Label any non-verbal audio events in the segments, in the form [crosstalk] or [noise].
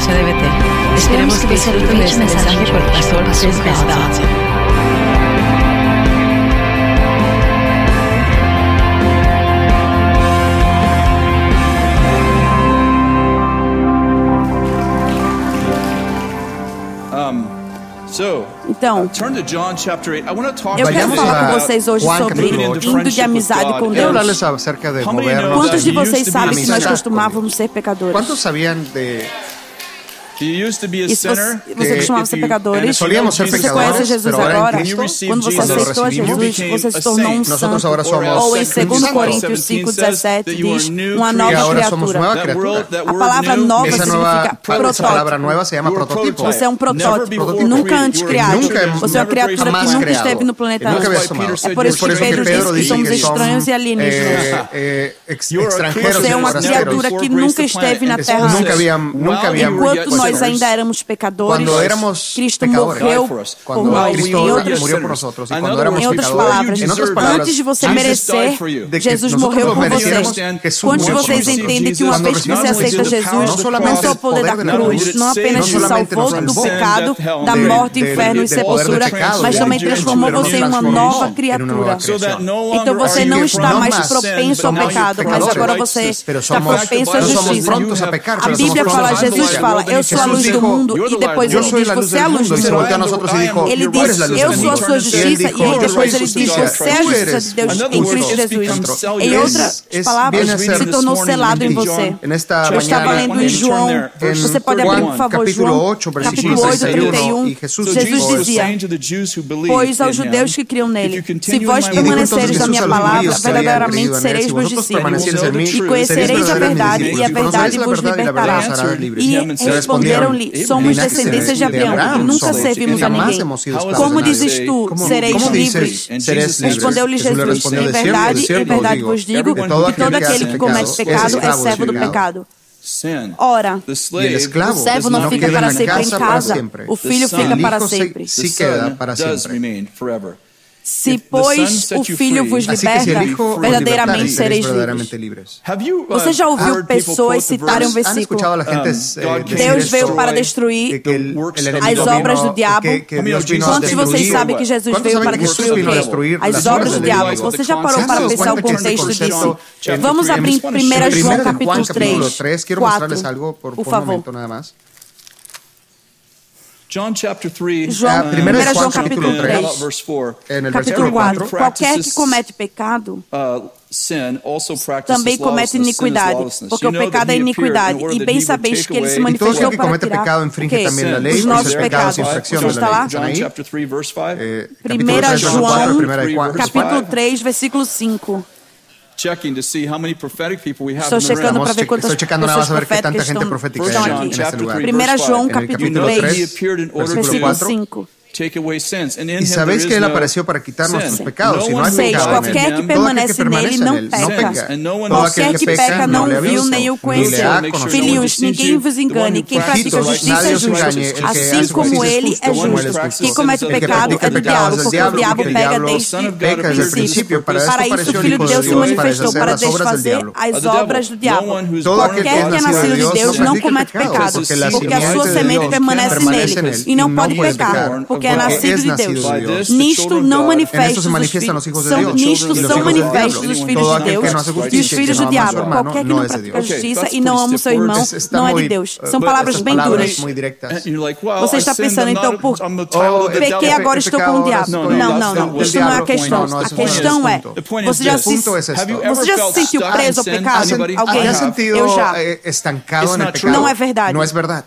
Esperamos Esperemos que ese provecho mensaje por el pastor Chris Pesdal. Então, eu quero falar com vocês hoje sobre indo de amizade com Deus. Quantos de vocês sabem que nós costumávamos ser pecadores? Quantos sabiam de e se você, você costumava ser pecadores, se você conhece Jesus agora, quando você aceitou Jesus, você se tornou um santo. Ou em 2 Coríntios 5,17 diz, uma nova criatura. A palavra nova significa protótipo. Você é um protótipo, nunca é antes criado. Você é uma criatura que nunca esteve no planeta antes. É por isso que Pedro diz que somos estranhos e alienígenas. Você é uma criatura que nunca esteve na Terra antes. Enquanto nós nós ainda éramos pecadores, éramos Cristo pecadores. morreu por nós. Cristo em outras, morreu por nós. Quando éramos em outras palavras, antes de você merecer, Jesus morreu por vocês. Quantos de vocês entendem que uma vez que você aceita Jesus, não só o poder da cruz, não apenas te salvou do pecado, da morte, inferno e sepultura, mas também transformou você em uma nova criatura. Então você não está mais propenso ao pecado, mas agora você está propenso à justiça. A Bíblia fala, Jesus fala, eu sou a luz do mundo y después él é a luz do mundo. Ele diz: eu sou a sua justiça e depois su justicia y é a justiça de Deus em Cristo Jesus. Em outras palavras, se tornou selado em você. Eu estava lendo em João, você pode abrir, por favor, João, capítulo 8, 31. Jesus dizia, pois aos judeus que criam nele, se vós permaneceres na minha palavra, verdadeiramente sereis meus discípulos e conhecereis a verdade e a verdade vos libertará. E respondeu responderam-lhe: Somos descendência de Abraão e nunca servimos a ninguém. Como dizes tu, sereis livres? Respondeu-lhe Jesus: Em é verdade, em é verdade vos digo que todo aquele que comete pecado é servo do pecado. Ora, é o servo não fica para sempre em casa, o filho fica para sempre, se queda para sempre. Se, pois, o Filho vos liberta, verdadeiramente sereis livres. Você já ouviu pessoas citarem um versículo? Deus veio para destruir as obras do diabo. Quantos vocês sabem que Jesus veio para destruir As obras do diabo. Você já parou para pensar o contexto disso? Vamos abrir 1 João capítulo 3, 4, por favor. John chapter 3, João, é primeira João, João capítulo 3, é, capítulo 4. Qualquer que comete pecado também comete iniquidade, porque o pecado é iniquidade. E bem sabeis que ele se manifestou para tirar os nossos pecados. Está lá? 1 João, capítulo 3, versículo 5. Estou checando para ver quantas pessoas proféticas estão, estão aqui. 1 João capítulo 3, versículo 5. E sabéis que Él apareció para quitar nuestros pecados, y no hay pecado qualquer que permanece nele não peca. Qualquer que peca não viu nem o conheceu. Filhos, ninguém vos engane. Quem pratica justiça assim é justo, assim como ele é justo. Quem comete pecado é do diabo, porque o diabo pega desde o princípio. Para isso o Filho de Deus se manifestou, para desfazer as obras do diabo. Qualquer que é nascido de Deus não comete pecado, porque a sua semente permanece nele, e não pode pecar, que é nascido de Deus. Nisto não manifestam os filhos de Deus. Nisto são manifestos os filhos de Deus e os filhos do diabo. Qualquer que não pratica a justiça e não ama o seu irmão não é de Deus. São palavras bem duras. Você está pensando, então, por pequei, agora estou com o diabo. Não, não, não. Isto não é a questão. A questão é, você já se, você já sentiu preso ao pecado? Alguém? Eu já. Não é verdade. Não é verdade.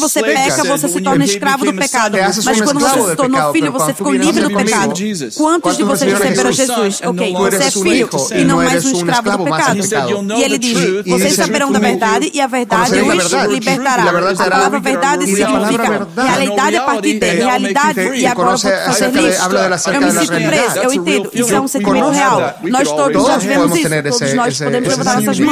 você slave to peca, sin, você but se when torna you escravo do a pecado. Mas quando você se tornou filho, pero você ficou livre do comigo, pecado. Jesus. Quantos de vocês você receberam a Jesus? Ok, você é filho e não mais um escravo do pecado. know E ele the diz, vocês saberão da "Tú verdade e a verdade os libertará. A palavra libre". verdade significa realidade a partir de realidade e vou te fazer Conoce- livre. de Eu me de sinto preso, eu a entendo. real Isso é um sentimento We all have real. that. We Nós could todos always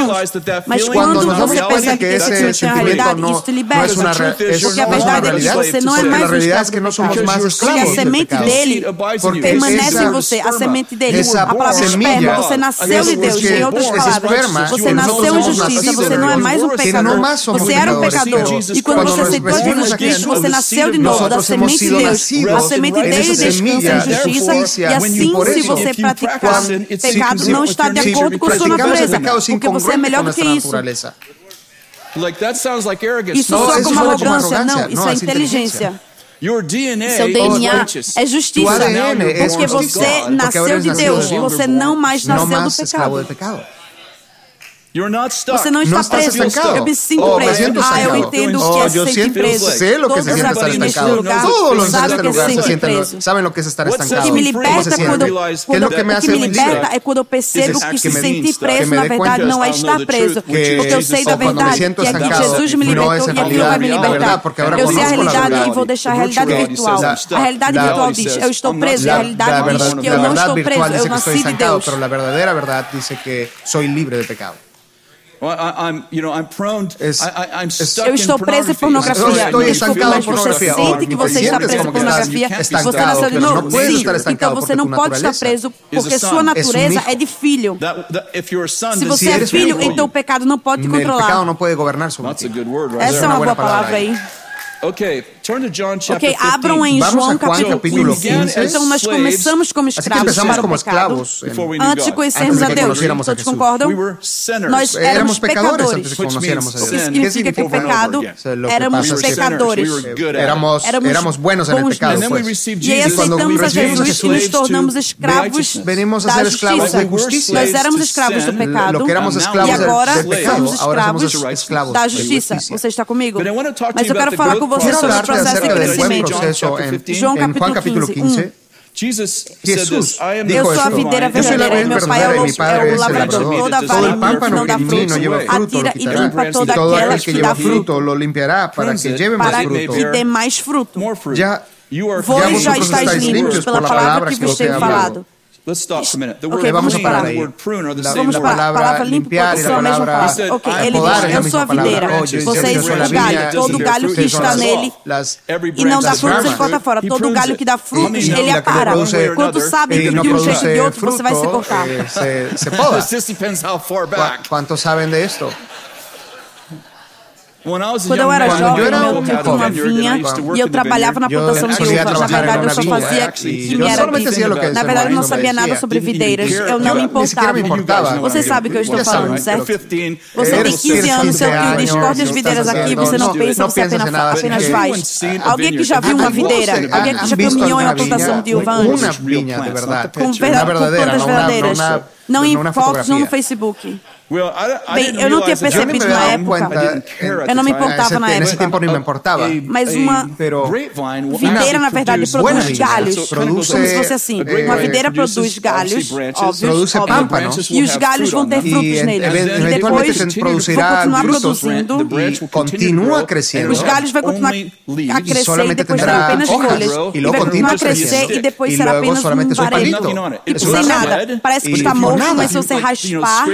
nós mas quando você pensa que isso é realidade, isso te libera. Porque a verdade é que você não é mais um escravo do. Porque a semente dele permanece em você. A semente dele, a palavra esperma, você nasceu de Deus. Em outras palavras, você nasceu em justiça, você não é mais um pecador. Você era um pecador. E quando você aceitou Jesus Cristo, você nasceu de novo, da semente de Deus. A semente dele descansa em justiça. E assim, se você praticar pecado, não está de acordo com sua natureza. Porque você é melhor isso essa naturaleza. Like, that sounds like arrogance. Isso soa como arrogância. Não, isso é inteligência. Your DNA Seu DNA é justiça. Porque você nasceu de Deus. Você não mais nasceu do pecado. Você não está, preso. Estancado? Eu me sinto oh, preso. Me ah, eu entendo oh, que é se sentir preso. Sei o que se siente estar estancado. Lugar, Todos sabe este lugar se preso. saben o que é estar estancado. O que me liberta, quando, quando, me liberta é quando eu percebo que se sentir preso, na verdade, não é estar preso. Porque eu sei da verdade que Jesus me libertou e aquilo vai me libertar. Eu sei a realidade e vou deixar a realidade virtual. A realidade virtual diz, eu estou preso. A realidade diz que eu não estou preso, eu nasci de Deus. Mas a verdade diz que sou livre de pecado. Eu estou preso em pornografia. Eu estou por pornografia. Você sente que você está preso em pornografia. Você nasceu de novo. Então você não pode estar preso porque sua natureza é de filho. Se você é filho, então o pecado não pode te controlar. Essa é uma boa palavra aí. Ok. Ok, abram em João capítulo 15. Então, nós começamos como assim escravos para o pecado, antes de conhecermos a Deus. Todos concordam? Nós éramos pecadores. Antes de conhecermos a Deus. Isso significa que o pecado, éramos pecadores. Éramos, éramos buenos en el pecado. E aí aceitamos a Jesus e nos tornamos escravos da justiça. Nós éramos escravos do pecado e agora somos escravos da justiça. Você está comigo? Mas eu quero falar com você sobre o acerca capítulo 15. Jesus, Jesus. esto, yo soy la vid verdadera y mi Padre es el labrador. Todo vara que não dá fruto Atira e limpa todo aquel que dá fruto lo limpiará para que lleve mais fruto. Vós já estáis limpos pela palavra que vos tenho falado. Let's stop for a minute. The word okay, vamos parar and the vamos word. Parar. Palavra, palavra porque e a palavra said, okay, ele diz, eu sou a videira, Você vocês são os galhos. Todo galho que está nele e não dá frutos, ele corta fora. Todo galho que dá frutos, ele apara. Quanto sabe de um jeito ou de outro, você vai se cortar. Se [laughs] poda. Quanto sabem de esto? Quando eu era jovem, eu tinha uma vinha e eu trabalhava na plantação de uva. Na verdade, eu só fazia quinheira. Na verdade, eu não sabia nada sobre videiras. Eu não me importava. Você sabe o que eu estou falando, certo? Você tem 15 anos, seu eu discorde as videiras aqui, você não pensa, você apenas faz. Alguém que já viu uma videira, alguém que já caminhou em uma plantação de uva antes. Uma vinha, de verdade. Com plantas verdadeiras. Não em fotos, não no Facebook. Well, I, I Bem, eu não tinha percebido na época. Eu não me importava na época. Nesse tempo não me importava. Mas uma videira, na verdade, produz galhos. Como se fosse assim. Uma videira produz galhos, produz óbvio, e os galhos vão ter frutos neles. Depois vão continuar produzindo. E continua crescendo. Os galhos vão continuar a crescer e depois serão apenas folhas. E vai continuar a crescer e depois será apenas um e Sem nada. Parece que está morto, nada. Mas se você raspar,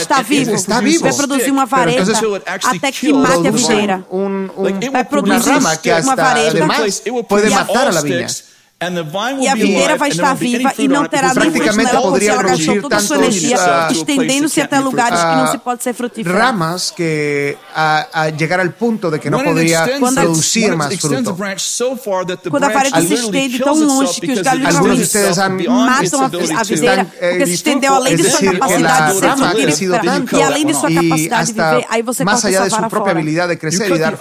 está vivo. Está vivo. Vai produzir uma vareta até que mate a videira. Um, um, vai produzir uma, rama que uma vareta pode matar a la viña. E a videira vai estar viva e não terá nem fruto nela, porque ela poderia toda energia, estendendo-se até lugares que não se pode ser frutífero. Ramas que a, a chegar ao ponto de que não poderia produzir mais fruto. Quando a parede se estende tão longe que os galhos matam a, videira, porque se estendeu além de sua capacidade de ser frutífera e além de sua capacidade de viver, aí você corta essa vara fora.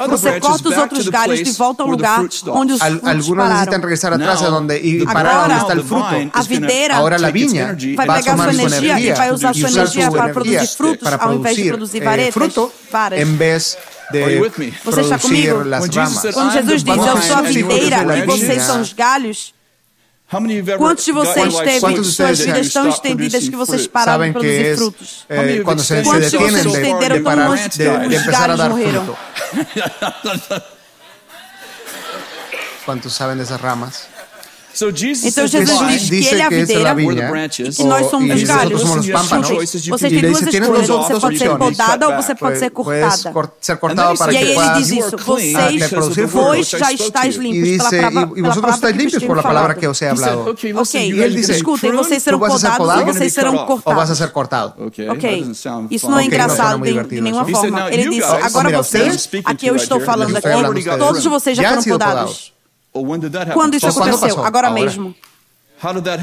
Você corta os outros galhos de volta ao lugar onde os frutos pararam a donde y parar Agora, donde está el the fruto. A videira Ahora la take its viña vai va a pegar tomar sua su energia e vai usar sua usar energia para produzir frutos para ao invés de produzir eh, varetas, fruto varas. en vez Are de me? Você está producir comigo? Quando Jesus the diz, eu sou a and you are the videira e vocês são os galhos, quantos de vocês teve Quantos suas vidas you tão estendidas que vocês pararam de produzir frutos? eh, many cuando se, Quantos de vocês estenderam de tão longe de, que de os a galhos morreram? fruto. ¿Cuántos saben de esas ramas? Então Jesus diz que ele é a videira e que nós somos os galhos. Você tem duas escolhas, você pode ser podada ou você pode ser cortada. E aí ele diz isso, vocês vós já estáis limpos pela, e, vosotros estáis limpos Pela palavra que eu he falado. Ok, e ele diz, escutem, vocês serão podados ou vocês serão cortados. Ou ser cortado. Ok, isso não é engraçado de é nenhuma forma. Ele disse, agora vocês, aqui eu estou falando aqui, todos vocês já foram podados. Quando isso aconteceu? Agora, mesmo.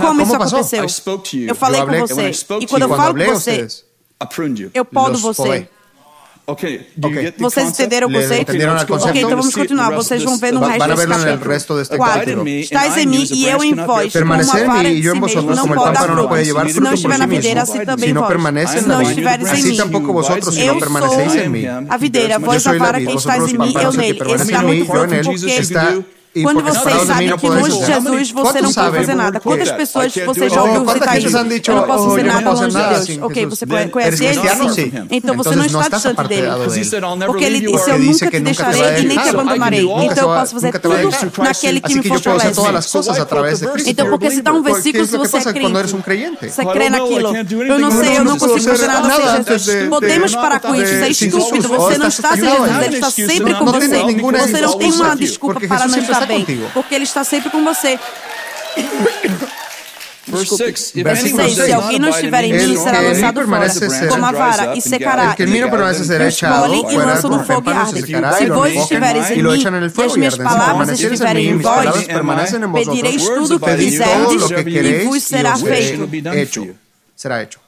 Como isso aconteceu? Eu falei com você. E quando eu falo com você, eu podo você. Okay. Okay. Vocês entenderam o conceito? Entenderam? Ok, então vamos continuar. Vocês vão ver no resto desse capítulo. Resto deste capítulo. Estás em mim e eu em vós. Permanecer em mim e eu em não pode levar fruto não estiver na videira, assim também vós. Se não estiveres em mim, tampouco vosotros, se não permaneceis em mim. A videira, vós a vara, quem estás em mim, eu nele. Esse dá muito fruto, porque... Quando vocês sabem que longe de Jesus você não pode fazer nada. Quantas pessoas você já ouviu citar isso? Eu não posso fazer nada longe de Deus. Ok, você conhece ele? Então você não está distante dele. Porque ele disse, eu nunca te deixarei e nem te abandonarei. Então eu posso fazer tudo naquele que me fortalece. Então porque se dá um versículo se você é crente. Você crê naquilo. Eu não sei, eu não consigo fazer nada sem Jesus. Podemos parar com isso, é estúpido. Você não está sem Jesus, ele está sempre com você. Você não tem uma desculpa para não estar bem. Contigo. Porque ele está sempre com você. Desculpe. Se alguém não estiver em mim, será lançado fora, como a vara, e secará. El que é e lança no fogo e arde. Se vós estiveres em mim, e as minhas palavras estiverem em vós, pedireis tudo o que quiserdes, e vos será feito. Será feito.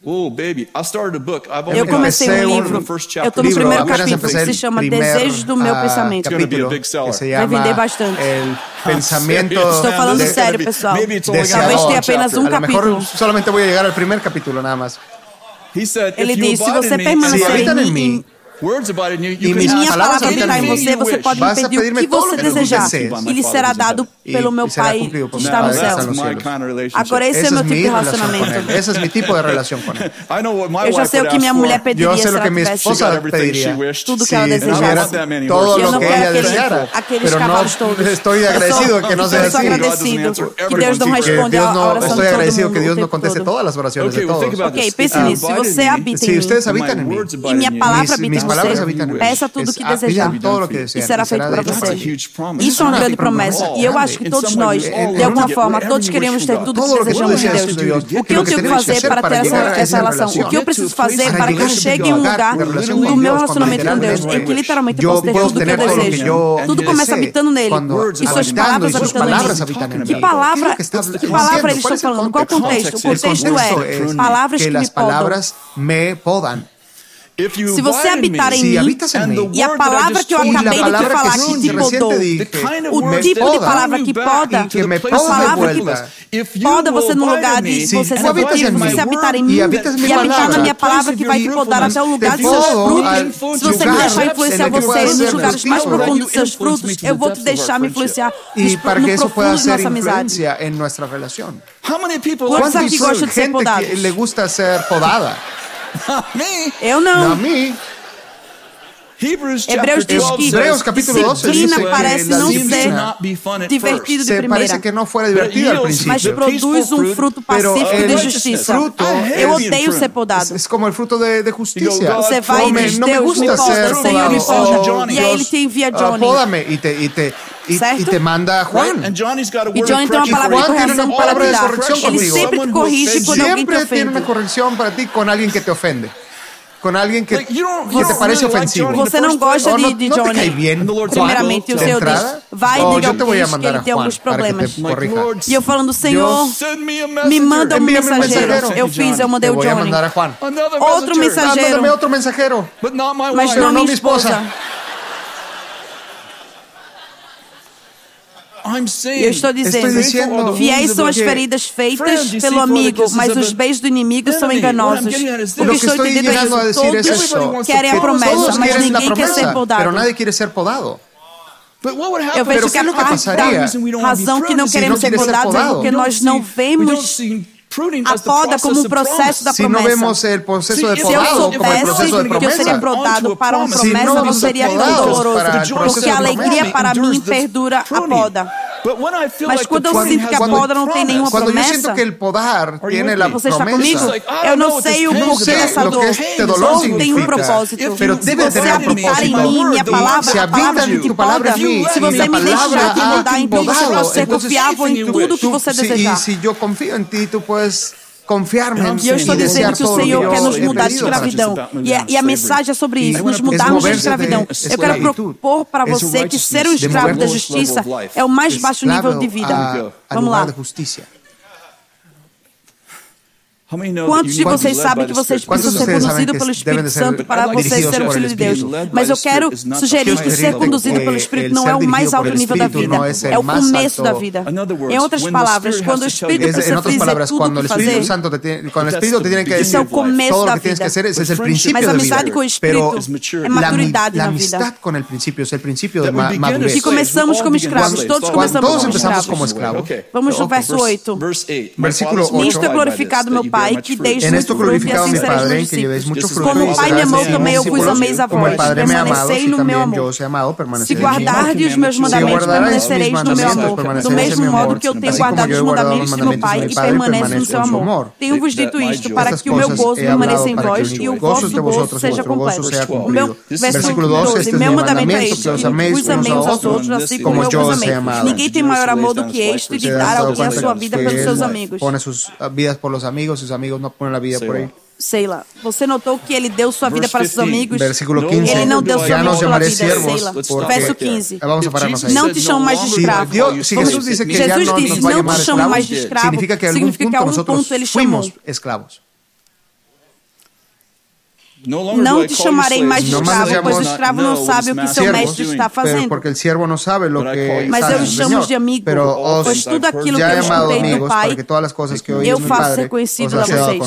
Baby, I started a book. I've eu comecei um livro. Eu estou no primeiro capítulo que se chama Desejos do Meu Pensamento. Vai vender bastante. Pensamento. Estou falando sério, pessoal. Talvez tenha apenas um capítulo. Solamente vou chegar ao primeiro capítulo, nada mais. Ele disse: se você permanecer em mim e minhas palavras habitarão em você, você pode me pedir o que você desejar. E lhe será dado pelo meu Pai que está no céu. Agora esse é meu é tipo de relacionamento. Esse é meu tipo de relação com ele. [laughs] Eu já sei o que minha mulher pediria se ela tivesse tudo que ela desejaria tudo o que ela aqueles, aqueles cavalos todos. Estou agradecido que não seja assim. agradecido que Deus não responde à oração Estou agradecido que Deus não conteste todas as orações de todos. Ok, pense nisso. Se você habita em mim e minha palavra habita em você, peça tudo o que desejar e será feito para você. Isso é uma grande promessa e eu acho que todos nós, de alguma forma, todos queremos ter tudo o que desejamos de Deus. O que eu tenho que fazer para ter essa, essa relação? O que eu preciso fazer para que eu chegue em um lugar do meu relacionamento com Deus em que literalmente eu posso ter tudo o que eu desejo? Tudo começa habitando nele e suas palavras habitando nele. Que palavra, que palavra eles estão falando? Qual contexto? O contexto é palavras que me podam. Se você habitar em mim e a palavra que eu acabei de te falar que te podou, o tipo de palavra que poda, a palavra que poda você no lugar de você ser produtivo, se você habitar em mim e habitar na minha palavra que vai te podar até o lugar de seus frutos, se você me deixar influenciar você nos lugares mais profundos dos seus frutos, eu vou te deixar me influenciar no profundo de nossa amizade. Quantos aqui gostam de ser podada? Eu não. Not me. Hebreus, Hebreus diz que Hebreus, capítulo 12 disciplina assim, parece não ser divertido de primeira. Parece que não fora divertido ao princípio. Mas produz um fruto pacífico é de justiça. Fruto, eu odeio ser podado. É como o fruto de, de justiça. Você vai e diz, Deus me poda, Senhor me poda. E aí ele te envia ah, Johnny. Poda-me e te... E te y, Certo? y te manda a Right? Juan. And Johnny's got a E word Johnny of tem uma correction palavra for de Juan you. tiene correção una para palabra te de dar. corrección Ele contigo. sempre te Someone who corrige offends quando you. alguém te Siempre tiene una ofende. corrección para ti con alguien que te ofende. Con alguien que, Like, you don't- que you te don't parece really like ofensivo. Johnny in the Você não first place. gosta Oh, de, no, de no te Johnny. cae bien. And the Lord Primeiramente, o de Senhor diz, entrada. vai e Oh, diga yo ao te voy a bicho que mandar ele a tem Juan alguns para que problemas. te Like, corrija. Lord, E eu falando, Senhor, send me a me messenger. manda um Envíame um mensageiro. mensageiro. Eu fiz, eu Te mandei o voy a Johnny. mandar a Juan. Another Outro messenger. mensageiro. Mándame otro mensajero. But not my Mas wife. não no minha mi esposa. esposa. I'm E saying, eu estou dizendo, dizendo, fiéis são as feridas feitas pelo amigo, mas os beijos do inimigo são enganosos. O que estou entendendo é isso. Todos querem a promessa, mas ninguém quer ser podado. pero nadie quiere ser podado. But what would Eu vejo Pero que ¿qué es a parte da razão que não queremos ser podados é porque nós não vemos a poda como um processo da Si no promesa. vemos el proceso de Se podado como soubesse proceso de que eu seria podado para uma promessa, não seria tão doloroso. Porque a alegria para mim perdura a poda. Mas quando eu sinto que a poda não tem nenhuma promessa, quando eu sinto que o podar tem a promessa. Eu não sei o porquê dessa dor. Dor tem um propósito. Se você habitar em mim, minha palavra, a palavra que é te poda, se você me deixar te mudar, então você confiava em tudo que você desejar. E se eu confio em ti, tu podes confiar-me e eu estou dizendo que o Senhor quer nos mudar de escravidão. E a, e a, mensagem é sobre isso nos mudarmos de escravidão. Eu quero propor para é você que ser um escravo da justiça é o mais baixo nível de vida. vamos lá. Quantos de vocês sabem que vocês precisam ser conduzidos pelo Espírito Santo para vocês serem filhos de Deus? Mas eu quero sugerir que ser conduzido pelo Espírito não é o mais é alto nível da vida, é o começo da vida. Em outras palavras, quando o Espírito precisa dizer tudo o que fazer, quando o Espírito te tem que dizer todo o que tens que fazer, esse é o princípio Mas a amizade com o Espírito é maturidade na vida. com o princípio é o princípio da madurez. E começamos como escravos, todos começamos como escravos. Vamos no verso 8. Versículo 8. Nisto é glorificado meu Pai pai que desde assim, muito fruto e assim sereis meus. Como o pai me amou também, eu vos ameis a vós. Permanecei no meu amor. Se guardardes os meus mandamentos, permanecereis no meu amor. Do mesmo modo que eu tenho guardado os mandamentos do meu pai e permanece no seu amor. Tenho-vos dito isto para que o meu gozo permaneça em vós e o vosso gozo seja completo. O meu versículo 12, meu mandamento é este, que vos ameis aos outros, assim, assim como eu vos amei. Ninguém tem maior amor do que este de dar alguém a sua vida pelos seus amigos. Põe suas vidas por los amigos sus amigos não ponen a vida Selah. por Sei lá, você notou que ele deu sua vida para seus amigos? Versículo 15. Ele não deu sua vida é, para sua vida. Verso 15. Vamos a pararnos. Não te chamo mais de escravo. Deus, se Jesus disse que Jesus disse, não te chamo mais de escravo, significa que a algum ponto, que ponto ele chamou. Fomos escravos não te chamarei mais de escravo, pois o escravo não sabe o que seu mestre está fazendo. Porque o não sabe o que Mas eu os chamo de amigo, pois tudo aquilo que eu escutei do Pai, eu faço ser conhecido a vocês.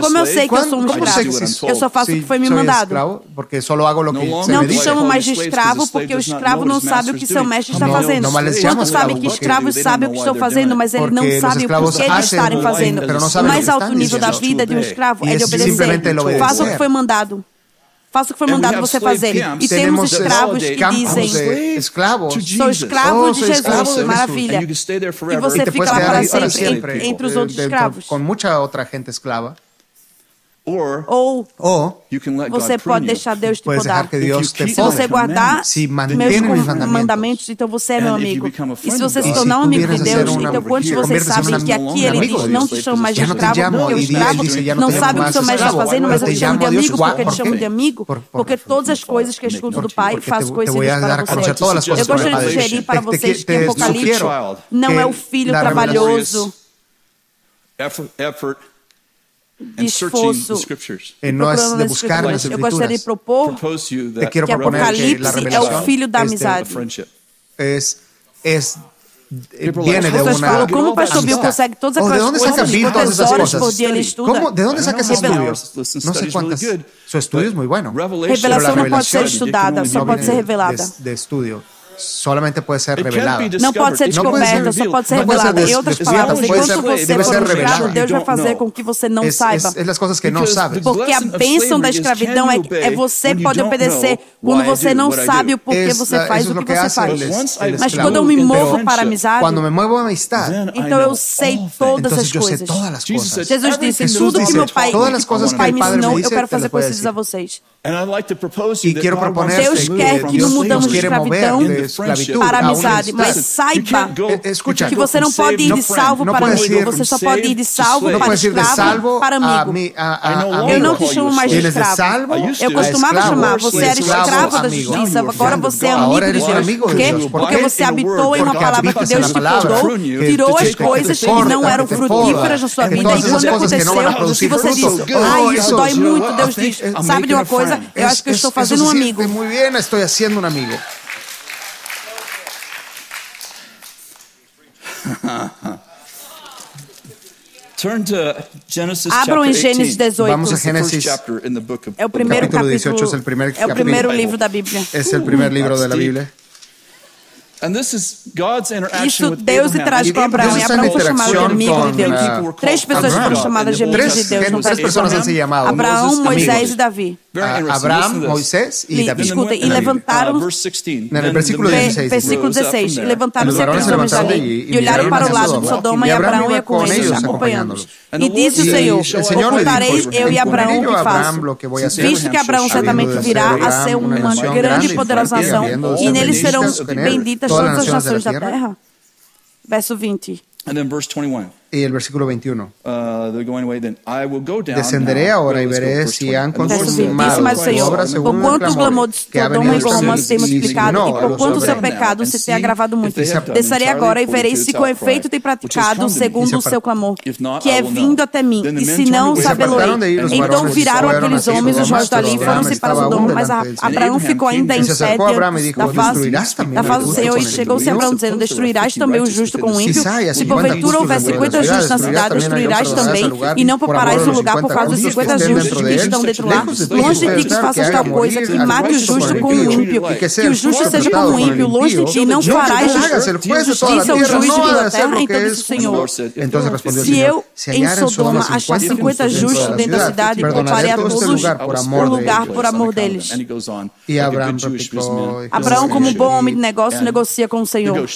Como eu sei que eu sou um escravo? Eu só faço o que foi me mandado. Porque só hago lo que Não te chamo mais de escravo, porque o escravo não sabe o que seu mestre está fazendo. Quantos sabem que escravos sabem o que estão fazendo, mas ele não sabe o que eles estarem fazendo. O mais alto nível da vida de um escravo é de obedecer. Faça o que foi foi mandado. Faça o que foi mandado você fazer. E temos escravos que dizem: escravos. Sou escravo de Jesus. Maravilha. E você fica lá para sempre, entre, entre os outros escravos. Com muita outra gente escrava ou você pode deixar Deus te podar. Se você guardar meus mandamentos, então você é meu amigo. E se você se tornar um amigo de Deus, então quantos vocês sabem que aqui é ele diz, não te chamo mais de escravo, porque o escravo não sabe o que o seu mestre está fazendo, mas eu te chamo de amigo, porque te chamo de amigo, porque todas as coisas que eu escuto do Pai, faço coisas para vocês. Eu gostaria de sugerir para vocês que Apocalipse não é o filho trabalhoso disfoso em nós de buscar nas escrituras. Eu gostaria de propor te quero que Apocalipse que é o filho da amizade. É, é, viene de una falam, como o pastor Bill consegue todas oh, aquelas coisas, Bill, todas essas por dia ele estuda. Como, de onde saca esse estudo? Não sei quantas. Seu estudo é muito bom. Revelação não pode ser estudada, só pode ser revelada. De, de estudo solamente puede ser revelada. Não pode ser descoberta, só pode ser revelada. Em outras palavras, enquanto você for revelado, Deus vai fazer com que você não saiba. É coisas que não sabe. Porque a bênção da escravidão é, é você pode obedecer quando você não sabe o porquê você faz o que você faz. Mas quando eu me movo para amizade, me a então eu sei todas as coisas. Jesus disse, tudo que meu pai, me ensinou, eu quero fazer conhecidos a vocês. E quero proponer Deus quer que não mudamos de escravidão esclavitud. Para amizade, mas saiba que você não pode ir de salvo para amigo. Você só pode ir de salvo para escravo para amigo. Eu não te chamo mais de escravo. Eu costumava chamar, você era escravo da justiça, agora você é, é amigo de Deus. Por quê? Porque você habitou em uma palavra que Deus te mandou, tirou as coisas que não eram frutíferas na sua vida e quando aconteceu, se você disse, ah, isso dói muito, Deus diz, sabe de uma coisa? Eu acho que eu estou fazendo um amigo. Estou fazendo um amigo. [laughs] Abram em Gênesis 18. 18. Vamos a Génesis. of É o primeiro capítulo capítulo, 18 es el primer é o primeiro livro da Bíblia. Libro de la That's deep. Biblia. And this is God's interaction Isso with Deus Abraham. interage com Abraão e Abraão foi chamado de amigo de Deus. ah, Três pessoas Abraham. foram chamadas de amigos de Deus três pessoas se. Abraão, Moses, Moisés e Davi. Abraham, Moisés y David. Escuta, y levantaron en el versículo 16. Versículo 16. Y levantaram-se aqueles homens ali e olharam para o lado de Sodoma e Abraão ia com eles, acompanhando-os. E disse o Senhor: Ocultarei eu e Abraão o que faço, visto que Abraão certamente virá a ser uma grande e poderosa nação, e nele serão benditas todas as nações da terra. Verso 20. And then verse 21. Y el versículo 21. Uh, Descenderé ahora y veré si han consumado obras según por quanto o clamor de Sodoma e Gomorra se tem multiplicado e por quanto o seu pecado se tem agravado muito. Descerei agora e verei se com efeito tem praticado segundo o seu clamor, que é vindo até mim. E se não, sabê-lo-ei. Então viraram aqueles homens os rostos dali foram-se para Sodoma, mas Abraão ficou ainda em sete da face, da face do Senhor e chegou-se Abraão dizendo, destruirás também o justo com o ímpio? Se porventura houver 50 50 justos na cidade, destruirás também, e não pouparás o lugar por causa dos 50 justos que estão dentro lá. Longe de ti que faças tal coisa, que mate o justo com o ímpio, que o justo seja como o ímpio, longe de ti, não farás justiça ao juiz de toda a terra, então disse o Senhor. Se eu em Sodoma achar 50 justos dentro da cidade, pouparei a todos o lugar por amor deles. E Abraão, Abraão, como bom homem de negócio, negocia com o Senhor.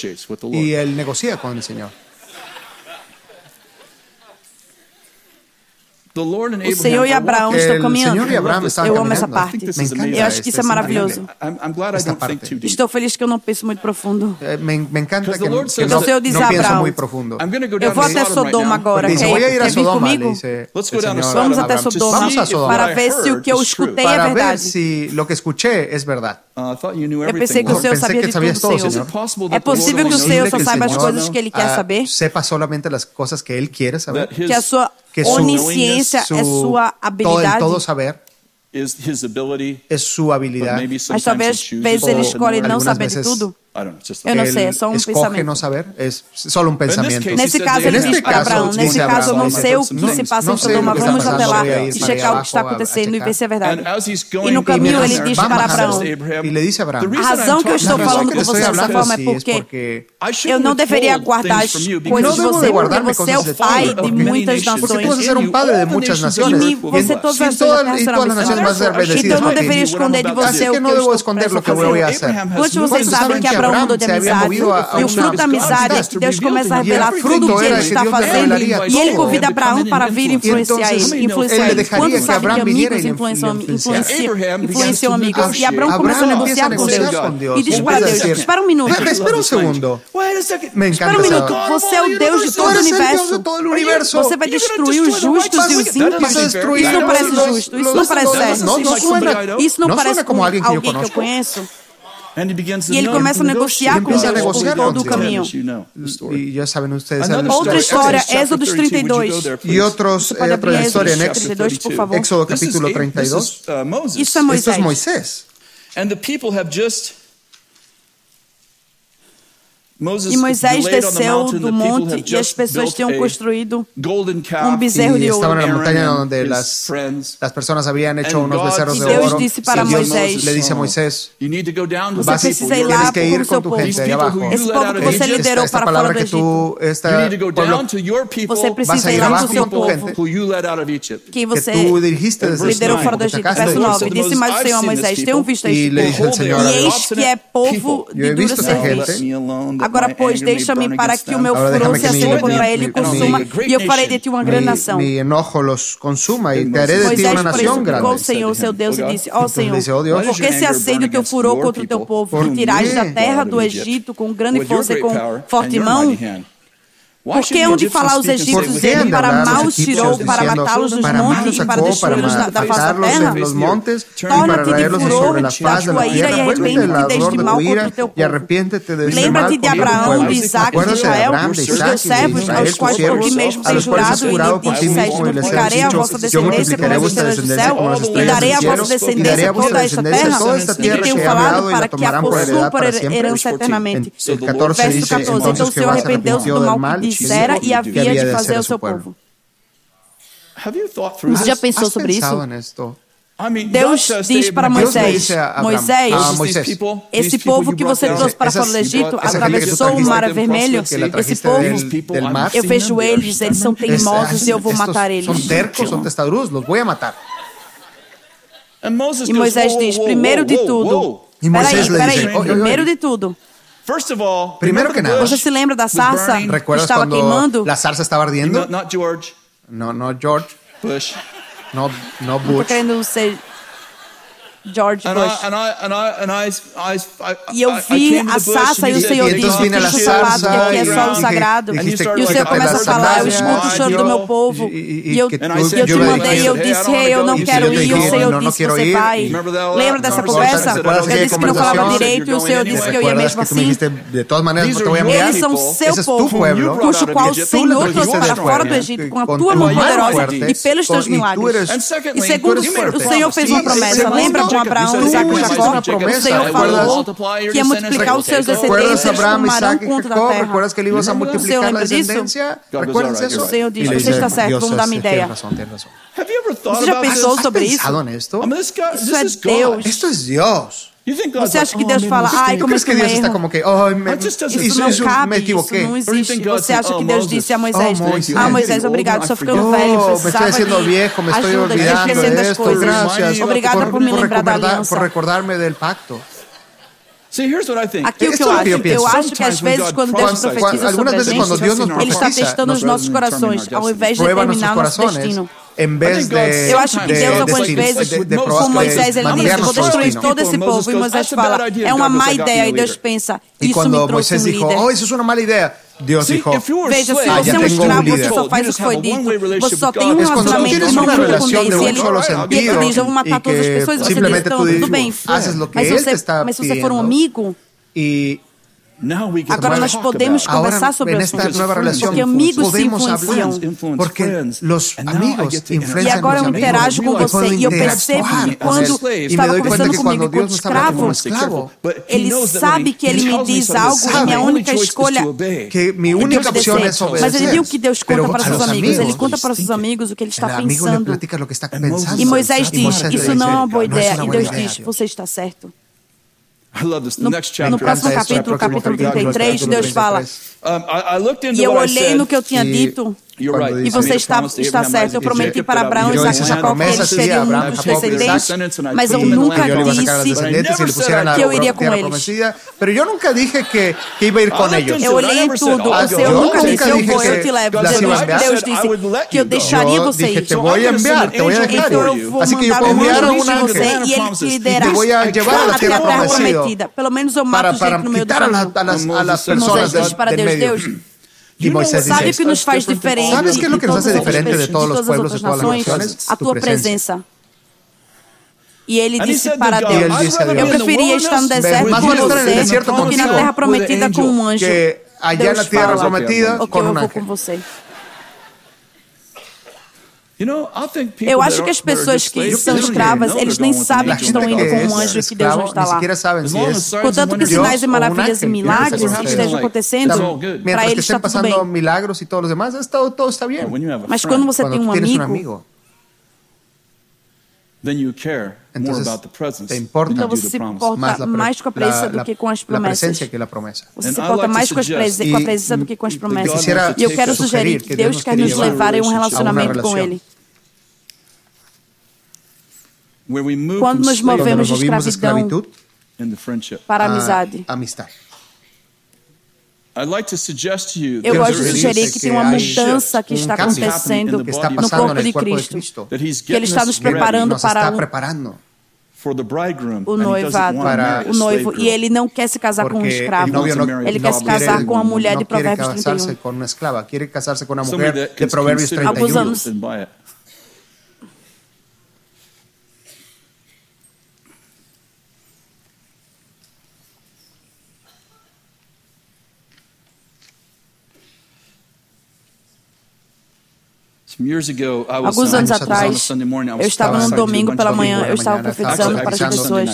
E ele negocia com o Senhor. O Senhor e Abraão estão caminhando. Eu amo essa parte. Eu acho que isso é maravilhoso. Estou feliz que eu não penso muito profundo. Eh, me, encanta que, o Senhor diz a Abraão, eu vou até Sodoma agora, quer, quer vir comigo? Vamos até Sodoma para ver se o que eu escutei é verdade. Eu pensei que o Senhor sabia de tudo, Senhor. É possível que o Senhor só saiba as coisas que Ele quer saber? Sepa solamente as coisas que Ele quer saber? Que a sua que onisciência su, é sua habilidade. Todo, todo saber é sua habilidade. Mas talvez vezes ele escolhe não saber de tudo. Eu não sei, é só um pensamento. não saber, é só um pensamento. Nesse caso, ele diz para Abraão, nesse caso, eu não sei o que se passa em Sodoma, vamos até lá e checar o que está acontecendo e ver se é verdade. E no caminho, ele diz para Abraão, a razão que eu estou falando com você dessa forma é porque eu não deveria guardar as coisas de você, porque você é o pai de muitas nações. Porque você ser um padre de muitas nações. E você todas as nações Então eu não deveria esconder de você o que eu estou fazendo. Quantos de vocês sabem que Abraão mudou de amizade. E o fruto da amizade é que Deus começa a revelar tudo o que ele está fazendo. E ele convida Abraão para vir influenciar ele. Influenciar ele. Quando sabe que amigos influenciam, influenciam amigos. E Abraão começa a negociar com Deus. E diz para Deus: Espera um minuto. Espera um segundo. Espera um minuto. Você é o Deus de todo o universo. Você vai destruir os justos e os ímpios. Isso não parece justo. Isso não parece certo. Isso não parece como alguém que eu conheço. E ele começa a negociar com Deus por todo o caminho. E já sabem vocês Outra história, Êxodo 32. E outros, outra história em Éxodo capítulo 32. Isso é Moisés. Isso é Moisés. And the people have just e Moisés desceu do monte e as pessoas tinham construído um bezerro de ouro. Estavam na montanha onde as, as pessoas haviam hecho unos becerros de ouro. Deus disse para Moisés, le disse a Moisés, você precisa ir lá com o seu povo. Esse povo que você liderou para fora do Egito. Você precisa ir lá com o seu povo que você liderou fora do Egito. Verso 9. Disse mais o Senhor a Moisés, tenho visto este povo e eis que é povo de dura serviço. Agora, pois, deixa-me para que o meu furor se acenda contra ele e consuma, e eu farei de ti uma grande nação. Mi enojo los consuma e te de ti uma nação grande. o Senhor, seu Deus, e disse, ó oh, Senhor, por que se acende o teu furor contra o teu povo, e tirais da terra do Egito com grande força e com forte mão? Porque onde falar os egípcios ele para mal os tirou, para matá-los nos montes e para destruí-los da face da terra? Torna-te de furor da tua ira e arrepende-te deste mal contra o teu povo. Lembra-te de Abraão, de Isaac e de Israel, os teus servos, aos quais por ti mesmo tens jurado e lhe disseste, multiplicarei a vossa descendência como as estrelas do céu e darei a vossa descendência toda esta terra e que tenho falado para que a possuam por herança eternamente. Verso 14. Então o Senhor arrependeu-se do mal que dissera e havia de fazer ao seu povo. Você já pensou sobre isso? Deus diz para Moisés, Moisés, esse povo que você trouxe para fora do Egito atravessou o mar vermelho. Esse povo, eu vejo eles, eles são teimosos e eu vou matar eles. São tercos, são testarudos, los voy a matar. E Moisés diz: primeiro de tudo. Peraí, peraí, primeiro de tudo. Primeiro que nada. Você se lembra da sarça que estava queimando? A sarça estava ardendo? Não, George. Não, não George. Bush. Não, não Bush. Estou querendo ser George Bush. And I, and I, and I, e eu vi a sarça e o Senhor disse, tira o sapato, que aqui é solo sagrado. E o Senhor começa a falar, eu escuto o choro do meu povo. E eu, eu te mandei e eu disse, hey, eu não quero ir. E o Senhor disse, você vai. Lembra dessa conversa? Eu disse que não falava direito e o Senhor disse que eu ia mesmo assim. Eles são seu povo, cujo qual o Senhor trouxe para fora do Egito com a tua mão poderosa e pelos teus milagres. E segundo, o Senhor fez uma promessa. Lembra com Abraão, Isaac e Jacó, o Senhor falou que ia multiplicar os seus descendentes, eles tomarão conta da terra. ¿Recuerdas que ele iba a multiplicar a descendencia? ¿Recuerdas eso? O Senhor diz, você está certo, vamos dar uma ideia. Você já pensou sobre isso? Isso é Deus. Isto é Deus. Você acha que Deus fala, ai, como que Deus está como que, oh, me, isso não cabe, isso não existe. Você acha que Deus disse a Moisés, ah, Moisés, obrigado, estou ficando velho, precisava de ajuda, estou esquecendo das coisas. Obrigada por me lembrar da aliança. Por recordarme del pacto. Aqui o que eu acho, eu acho que às vezes quando Deus profetiza sobre a gente, Ele está testando os nossos corações, ao invés de determinar nosso destino. Em vez de, eu acho que Deus algumas vezes, com Moisés, ele disse: Vou destruir todo esse povo. E Moisés fala: É uma má ideia. E Deus pensa: Isso me trouxe um líder. Oh, isso é uma má ideia. Deus dijo, Veja, se você é um escravo, você só faz o que foi dito. Você só tem um relacionamento com Deus com Deus. E ele diz, eu vou matar todas as pessoas. Você diz, então, tudo bem. Mas se você for um amigo... E Agora nós podemos conversar sobre esta nova relação, porque amigos se influenciam. Porque os amigos influenciam E agora eu interajo com você e eu percebo que quando estava conversando comigo como escravo, ele sabe que ele me diz algo e minha única escolha que minha única opção é obedecer. Mas ele viu que Deus conta para seus amigos. Ele conta para seus amigos o que ele está pensando. E Moisés diz, isso não é uma boa ideia. E Deus diz, você está certo. No, no próximo capítulo, capítulo 33, Deus fala: E eu olhei no que eu tinha dito e você está, está certo. Eu prometi para Abraão, Isaac e Jacó que eles seriam um dos descendentes, mas eu nunca disse que eu iria com eles. Mas eu nunca disse que, que ia ir com eles. Eu olhei em tudo. O Senhor nunca disse, eu vou, eu te levo. Deus disse que eu deixaria você ir. Então eu vou mandar um anjo de você e ele te liderará até a terra prometida. Pelo menos eu mato gente no meio do caminho. Para Deus, Deus. Y Moisés ¿Sabe o que nos faz diferente? ¿Sabes qué es lo que nos hace diferente de todos los pueblos y todas las naciones? A tua presença. E ele disse para Deus: Eu preferia estar no deserto com você do que na terra prometida com um anjo. Allá na terra prometida com um anjo. com você. Eu acho que as pessoas que são escravas, eles nem sabem que estão indo com um anjo e que Deus não está lá. Contanto que sinais e maravilhas e milagres estejam acontecendo, para eles está tudo bem. milagros e todos os demais, todo está bem. Mas quando você tem um amigo, te importa então você se importa mais com a presença do que com as promessas. Você se importa mais com, prese com a presença do que com as promessas. E eu quero sugerir que Deus quer nos levar em um relacionamento com Ele. Quando nos movemos de escravidão para a amizade. Eu gosto de sugerir que tem uma mudança que está acontecendo no corpo de Cristo, que Ele está nos preparando para o noivado, o noivo, e ele não quer se casar com um escravo, ele quer se casar com uma mulher de Provérbios 31. Alguns anos Alguns anos atrás, eu estava num domingo pela manhã, eu estava profetizando para as pessoas.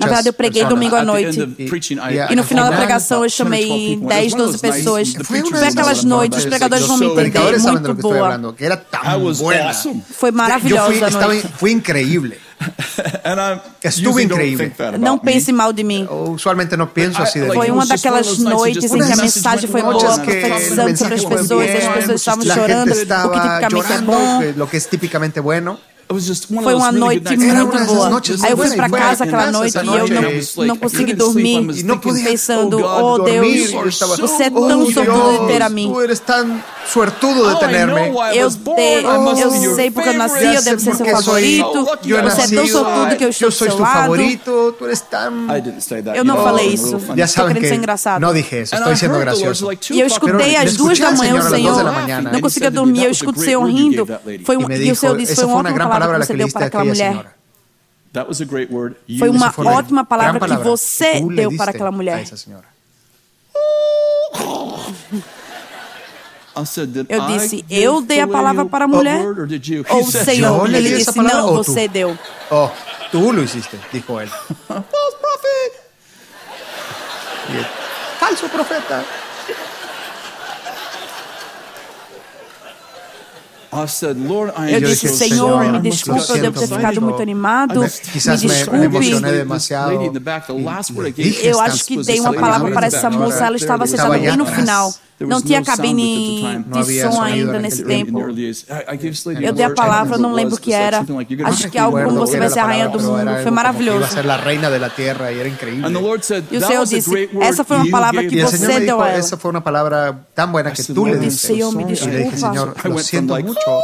Na verdade, eu preguei domingo à noite. E no final da pregação, eu chamei 10, 12 pessoas. Foi aquelas noites, os pregadores vão me entender, muito boa. Foi maravilhosa a noite. Foi incrível. Estuve incrível. Não pense mal de mim. Usualmente não penso assim. Foi uma daquelas noites em que a mensagem foi boa, profetizando sobre as pessoas, as pessoas estavam chorando, o que tipicamente é bom. O que é tipicamente bueno. Foi uma noite muito boa. Aí eu fui pra casa aquela noite e eu não, não consegui dormir, pensando, oh Deus, você é tão sortudo de ter a mim. Suertudo de tenerme. Eu, te, eu sei porque eu nasci, eu devo ser seu favorito. Você é tão sortudo que eu estou do seu lado. Favorito, tú eres tan... Eu não falei isso. Já sabem que não dije isso, estou sendo gracioso. E eu escutei às duas da manhã o Senhor, não conseguia dormir, eu escuto o Senhor rindo. Foi um, e o Senhor disse, foi uma ótima palavra que você deu para aquela mulher. Foi uma ótima palavra que você deu para aquela mulher. Eu disse, eu dei a palavra para a mulher? Ou o Senhor? Ele disse, não, você deu. Oh, tú lo hiciste, dijo él. [laughs] False prophet. Falso profeta. Eu disse, Senhor, me desculpa, eu devo ter ficado muito animado. Me desculpe. Eu acho que dei uma palavra para essa moça, ela estava sentada bem no final. Não tinha cabine de som ainda nesse tempo. Eu dei a palavra, não lembro o que era. Acho que algo como você vai ser a rainha do mundo. Foi maravilhoso. E o Senhor disse, essa foi uma palavra que você deu a ela. Essa foi uma palavra tão boa que tu le diste. Senhor, me desculpa. Senhor, lo siento mucho.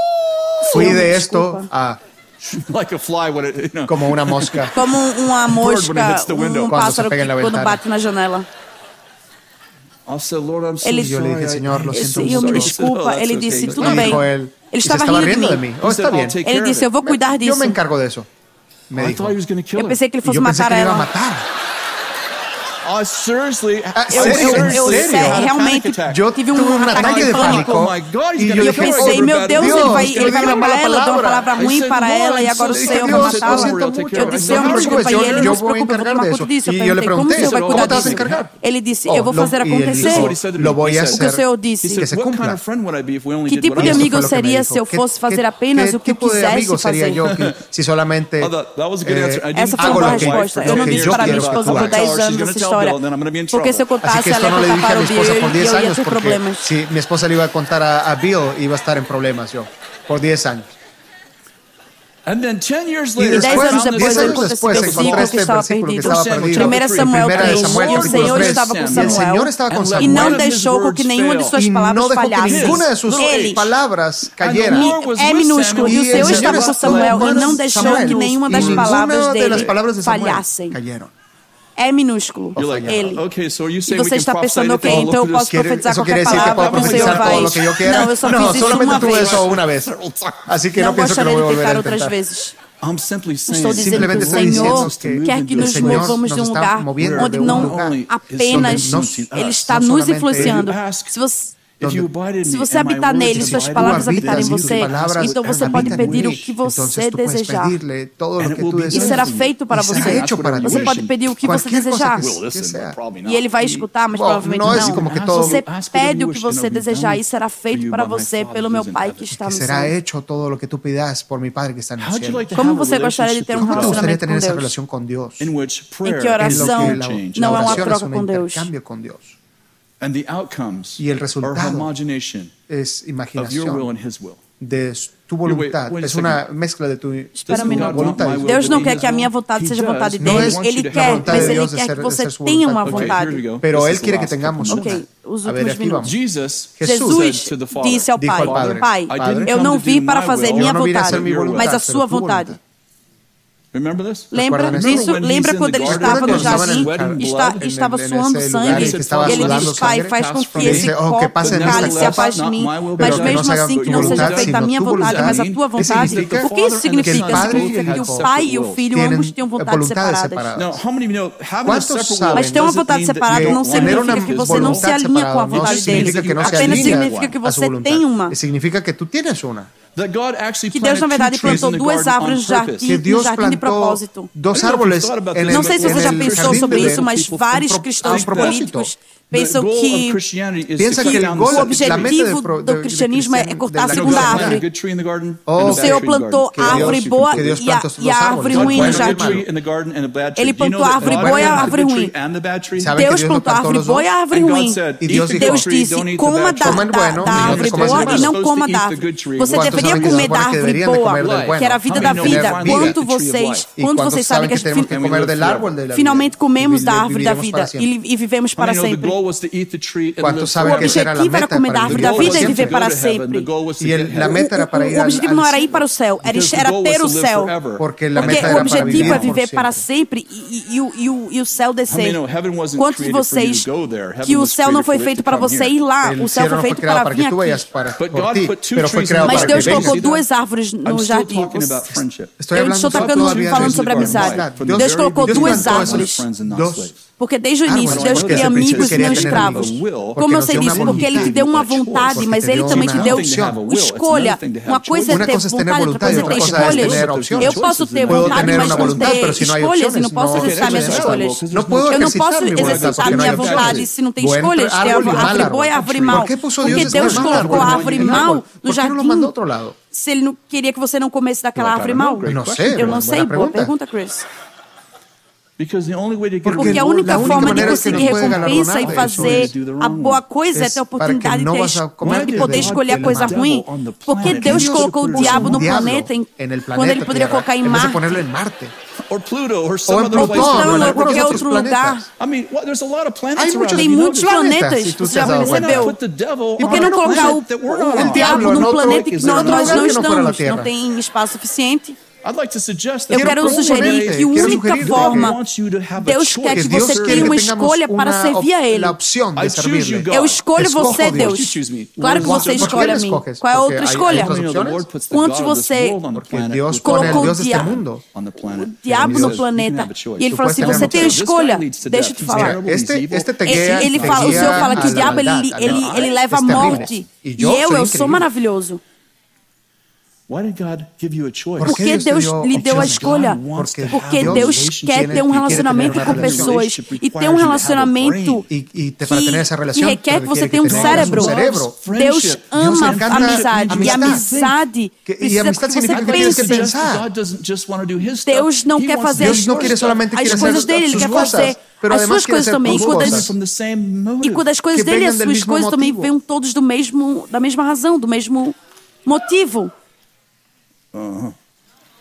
Fui de esto a [laughs] like a fly when it, you know. como uma mosca. Como uma mosca, um pássaro que quando bate na janela. Ele, siento eu me desculpa. Ele disse, tudo bem. Ele estava rindo de mim. Oh. Ele disse, eu vou cuidar disso. Eu me encargo disso. Eu pensei que ele fosse matar ela. Oh, seriously? Eu, eu, eu, realmente eu tive um, ataque de pânico. Oh e eu pensei, meu Deus, ele vai, ele vai matar ela, deu uma palavra ruim para ela e agora o Senhor vai matá-la. Eu disse, Senhor, me desculpa. E ele, não se preocupe, eu vou tomar conta disso. Eu perguntei, como o Senhor vai cuidar disso? Ele disse, eu vou fazer acontecer. O que o Senhor disse. Que tipo de amigo eu seria se eu fosse fazer apenas o que eu quisesse fazer? Se solamente Essa foi uma resposta. Eu não disse para minha esposa por 10 anos essa história Porque se eu contasse, ela ia contar para o Bill e eu ia ter problemas. Se minha esposa lhe ia contar a, a Bill, ia estar em problemas eu, por 10 anos. And then 10 years later, e dez anos depois, eu encontrei esse versículo que estava perdido. 1 Samuel 3. E o Senhor estava com Samuel e não deixou que nenhuma de suas palavras falhasse. Ele palavras cayeram. É minúsculo. E o Senhor estava com Samuel e não deixou que nenhuma das palavras dele falhassem é minúsculo. Like, ele. Okay, so e você está pensando, ok, então eu posso profetizar qualquer palavra que o Senhor vai... Não, eu só fiz isso uma vez. uma vez. Assim que não, não penso que não vou volver outras vezes. Estou dizendo que o Senhor quer que nos movamos de um lugar onde não apenas Ele está nos influenciando. Se você se você habitar nele, suas palavras habitarem em você, então você pode pedir o que você desejar. E será feito para você. Você pode pedir o que você desejar. E ele vai escutar, mas provavelmente não. Você pede o que você desejar e será feito para você pelo meu Pai que está no céu. Como você gostaria de ter um relacionamento com Deus? Em que oração não é uma troca com Deus? And the outcomes y el resultado es imaginación de tu voluntad. Es una mezcla de tu Espera um voluntad. Deus não quer que a minha vontade seja a vontade dele. Ele quer, mas ele quer que você tenha uma vontade. Pero él quiere que tengamos uma. Ok, os últimos minutos. Jesus disse ao Pai, Pai, eu não vim para fazer minha vontade, mas a sua vontade. Lembra disso? Lembra quando ele estava no jardim? e estava suando sangue? E ele diz, Pai, faz com que esse copo cálice afaste de mim, mas mesmo assim que não seja feita a minha vontade, mas a tua vontade. O que isso significa? Significa que o Pai e o Filho ambos têm vontades separadas. Mas ter uma vontade separada não significa que você não se alinha com a vontade dele. Apenas significa que você tem uma. Significa que tu tienes uma que Deus, na verdade, plantou duas árvores no jardim, no jardim de propósito. Dois árvores. Não sei se você já pensou sobre isso, mas vários cristãos políticos pensam que, Pensa que, que o objetivo do, do cristianismo é cortar a segunda árvore. o Senhor plantou a árvore boa e a, e a árvore ruim no jardim. Ele plantou a árvore boa e a árvore ruim. Deus plantou a árvore boa e a árvore ruim. E Deus disse, coma da, da, da árvore boa e não coma da árvore. Você deveria deveria comer da árvore boa, que era a vida da vida. Quanto vocês, quanto vocês sabem que a gente finalmente comemos da árvore da vida e vivemos para sempre. O objetivo era comer da árvore da vida e viver para sempre. O objetivo não era ir para o céu, era ter o céu. Porque o objetivo é viver para sempre e o céu descer. Quantos de vocês que o céu não foi feito para você ir lá, o céu foi feito para vir aqui. Mas Deus colocou duas árvores no jardim. Eu estou falando sobre amizade. Deus colocou duas árvores. Porque desde o início Deus cria amigos e não escravos. Como eu sei disso? Porque Ele te deu uma vontade, mas Ele também te deu escolha. Uma coisa é ter vontade, outra coisa é ter escolhas. Eu posso ter vontade, mas não ter escolhas e não posso exercitar minhas escolhas. Eu não posso exercitar minha vontade se não tem escolhas. Tem árvore boa e árvore mal. Porque Deus colocou a árvore mal no jardim. Se Ele não queria que você não comesse daquela árvore mal? Eu não sei. Boa pergunta, Chris. Porque a única forma de conseguir recompensa e fazer a boa coisa é ter a oportunidade de, ter, de poder escolher a coisa ruim. Porque Deus colocou o diabo no planeta quando ele poderia colocar em Marte. Or Pluto, or some other place. Ou qualquer outro lugar. I mean, what, there's a lot of planets Tem muitos planetas, você já percebeu? Por que não colocar o, o diabo num planeta que nós não estamos? Não tem espaço suficiente. Eu quero sugerir que a única forma Deus quer que você tenha uma escolha para servir a Ele. Eu escolho você, Deus. Claro que você escolhe a mim. Qual é a outra escolha? Quantos você colocou o diabo, o diabo no planeta? E ele falou assim: você tem a escolha. Deixa eu te falar. Ele fala, o Senhor fala que o diabo ele, ele, ele leva a morte. E eu, eu sou maravilhoso. Por que Deus lhe deu a escolha? Porque Deus quer ter um relacionamento com pessoas e ter um relacionamento que, requer que você tenha um cérebro. Deus ama a amizade e a amizade precisa que você pense. Deus não quer fazer as, as coisas dele, ele quer fazer as suas coisas também. E quando, as, e quando as coisas dele e as suas coisas também vêm todos do mesmo, da mesma razão, do mesmo motivo.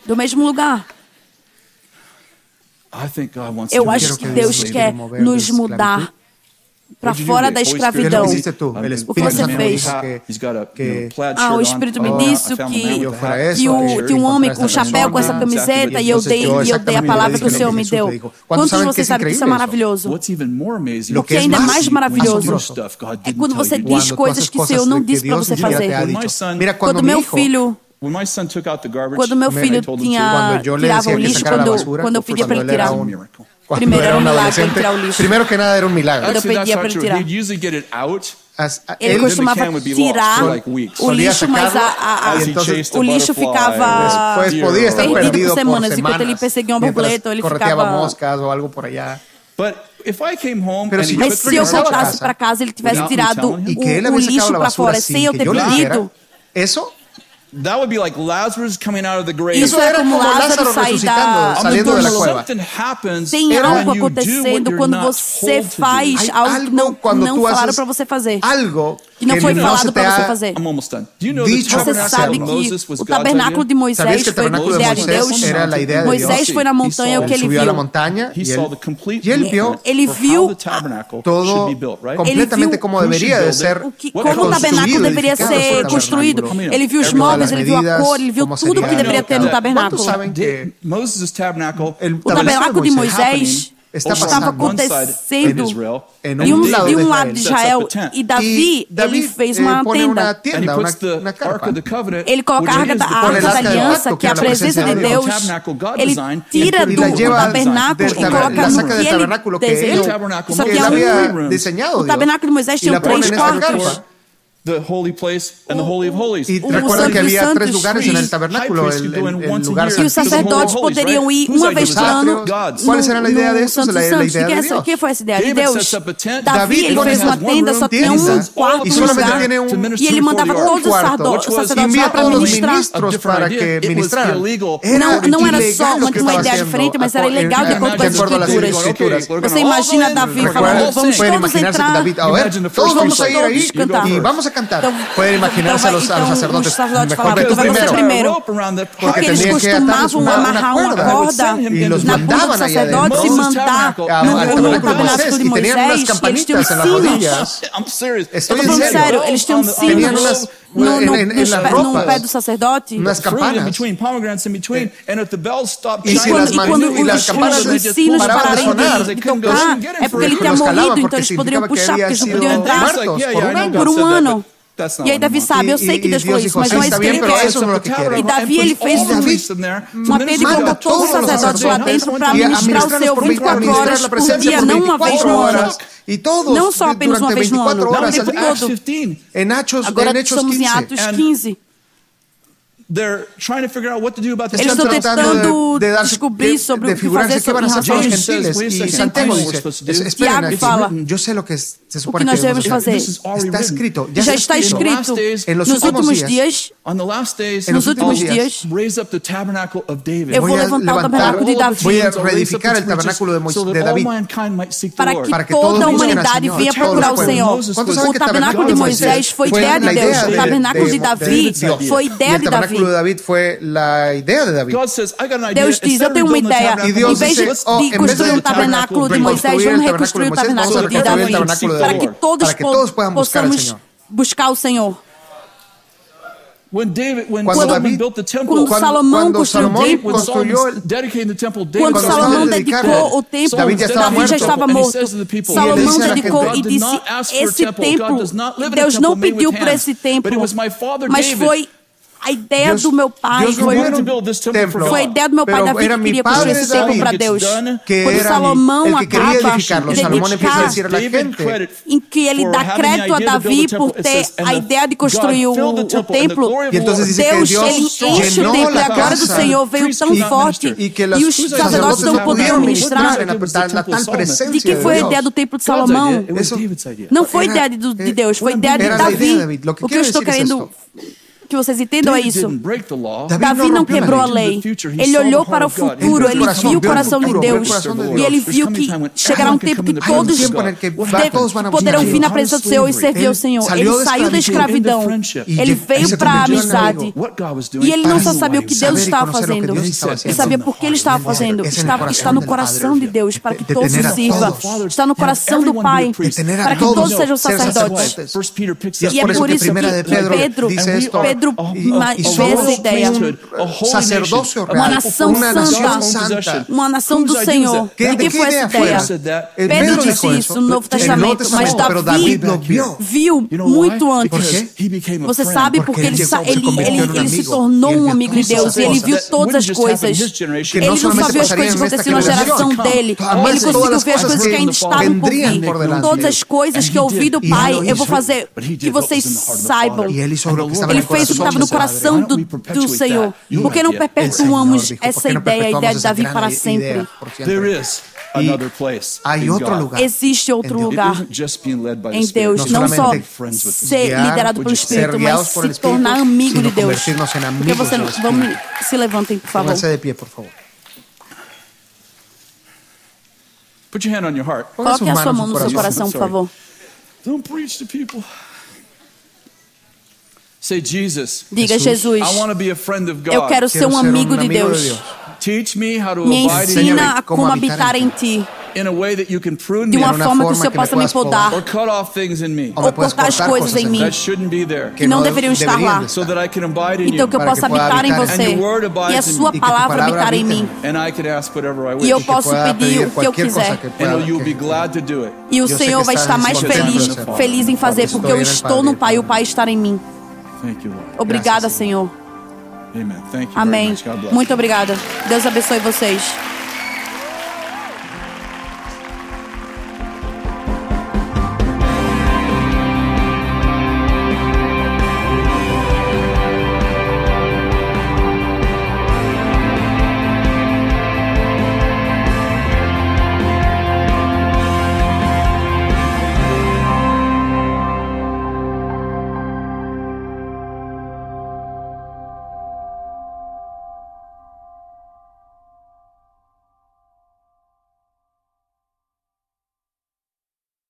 Do mesmo lugar. Eu acho que Deus quer nos mudar para fora da escravidão. O que você fez? Ah, o Espírito me disse que, que o, um homem com um chapéu com essa camiseta e eu dei, e eu dei a palavra que o Senhor me deu. Quantos de vocês sabem que isso é maravilhoso? O que ainda é mais maravilhoso é quando você diz coisas que o Senhor não disse para você fazer. Quando meu filho quando meu filho tinha tirava o lixo, quando, quando eu pedia para ele tirar, primeiro era um milagre ele tirar o lixo. Primeiro que nada era um milagre. Quando eu pedia para ele tirar. ele costumava tirar o lixo, mas a, a, a, o lixo ficava podia estar perdido por semanas, enquanto ele perseguia uma borboleta, ele ficava moscas ou algo por allá. Mas se eu voltasse para casa ele tivesse tirado o, o lixo para fora sem eu ter pedido, isso That would be like Lazarus coming out of the grave. Isso era como Lázaro resucitando, saindo da cueva. Tem algo acontecendo quando você faz algo que não, não falaram para você fazer. Algo que não foi falado para você fazer. Você sabe que o tabernáculo de Moisés foi a ideia de Deus. Moisés foi na montanha o que ele viu. E ele viu ele viu todo completamente como deveria ser como o tabernáculo deveria ser construído. Ele viu os móveis ele viu a cor, ele viu tudo que deveria ter no tabernáculo. O tabernáculo de Moisés estava acontecendo em um, de um lado de Israel. E Davi, ele fez uma tenda. Ele coloca a arca da, arca da aliança, que é a presença de Deus, ele tira do tabernáculo e coloca no que ele desenhou. Só que é um, o tabernáculo de Moisés tinha três quartos. The holy place and the holy of holies. Y recuerda que había tres lugares en el tabernáculo, el, el, el lugar santo. E os sacerdotes poderiam ir uma vez por ano. ¿Cuál era la idea de eso? La, la idea de Dios. ¿Qué fue esa idea de Deus? Davi ele fez uma tenda, só tinha um quarto y un, e ele mandava todos os sacerdotes lá para ministrar. para que ministraran. Não, não era só uma, uma ideia diferente, mas era ilegal de acordo com as escrituras. Você imagina Davi falando, vamos todos entrar, todos vamos a ir aí e vamos a cantar. Pueden imaginarse a los, a los sacerdotes. Mejor ve tú primero. primero. Porque eles costumavam amarrar uma corda e los na bunda do sacerdote e mandar no tabernáculo de Moisés. Eles tinham sinos. Estou falando sério, eles tinham sinos no, no, en, en, no, no pé do sacerdote. Nas campanas. E, quando, e quando os, os sinos pararem de, de tocar, é porque ele tinha morrido, então eles poderiam puxar, porque eles não podiam entrar. por um ano. E aí Davi sabe, eu sei que Deus falou isso, mas não é isso que ele quer. E Davi, ele fez um apelo e colocou todos os sacerdotes lá dentro para ministrar o Senhor 24 horas por dia, não uma vez no ano. Não só apenas uma vez no ano, o tempo todo. Agora estamos em Atos 15. Eles estão tentando de descobrir sobre o que fazer sobre em relação aos gentiles. E Santiago diz, Tiago fala, o que nós devemos fazer. Está escrito, já está escrito. Nos últimos dias, nos últimos dias, eu vou levantar o tabernáculo de Davi. Vou reedificar o tabernáculo de Davi. Para que toda a humanidade venha procurar o Senhor. O tabernáculo de Moisés foi ideia de Deus. O tabernáculo de Davi foi ideia de Davi tabernáculo de David fue la idea de David. Deus diz, eu tenho uma ideia. Em vez de, de construir um tabernáculo de Moisés, vamos reconstruir o tabernáculo de Davi. Para que todos, possamos buscar o Senhor. When David, quando, Solomon built the temple, quando Salomão construiu o templo, quando Salomão dedicou o templo, Davi já estava morto. Salomão dedicou e disse: Esse templo, Deus não pediu por esse templo, mas foi a ideia Deus, do meu pai Deus foi, foi a ideia do meu pai Davi que queria construir esse templo para Deus. Quando Salomão acaba de dedicar, em que ele dá crédito a Davi por ter a ideia de construir o, o templo, Deus ele enche o templo e a glória do Senhor veio tão forte e os sacerdotes não podiam ministrar. De quem foi a ideia do templo de Salomão? Não foi ideia de Deus, foi ideia de Davi. O que eu estou querendo que vocês entendam é isso. Davi não quebrou a lei. Ele olhou para o futuro, ele viu o coração de Deus. E ele viu que chegará um tempo que todos poderão vir na presença do Senhor e servir ao Senhor. Ele saiu da escravidão. Ele veio para a amizade. E ele não só sabia o que Deus estava fazendo. Ele sabia por que ele estava fazendo. Está, está no coração de Deus para que todos o sirvam. Está no coração do Pai para que todos sejam sacerdotes. E é por isso que Pedro, Pedro Pedro vê essa ideia. Sacerdócio uma nação santa, uma nação do Senhor. De quem foi essa ideia? Pedro disse isso no Novo Testamento, mas Davi viu muito antes. Você sabe porque ele, ele, ele, ele se tornou um amigo de Deus e ele viu todas as coisas. Ele não só viu as coisas que aconteciam na geração dele, ele conseguiu ver as coisas que ainda estavam por vir. Todas as coisas que ouvi do Pai, eu vou fazer que vocês saibam. Ele fez isso estava no coração do, do Senhor. Por que não perpetuamos essa ideia, a ideia de Davi para sempre? E outro lugar. Existe outro lugar em Deus, não só ser liderado pelo Espírito, mas se tornar amigo de Deus. Porque você não, vamos, se levantem, por favor. de pie, por favor. Coloque a sua mão no seu coração, por favor. Don't preach to people. Say, Jesus, Diga Jesus, eu quero ser um amigo de Deus. Me ensina a como habitar em Ti. De uma forma que o Senhor possa me. Podar ou cortar as coisas em mim. Que não deveriam estar lá. Então que eu possa habitar em você. e a sua palavra habitar em mim. E eu posso pedir o que eu quiser. E o Senhor vai estar mais feliz, feliz em fazer porque eu estou no Pai e o Pai está em mim. Obrigada, Senhor. Amém. Muito obrigada. Deus abençoe vocês.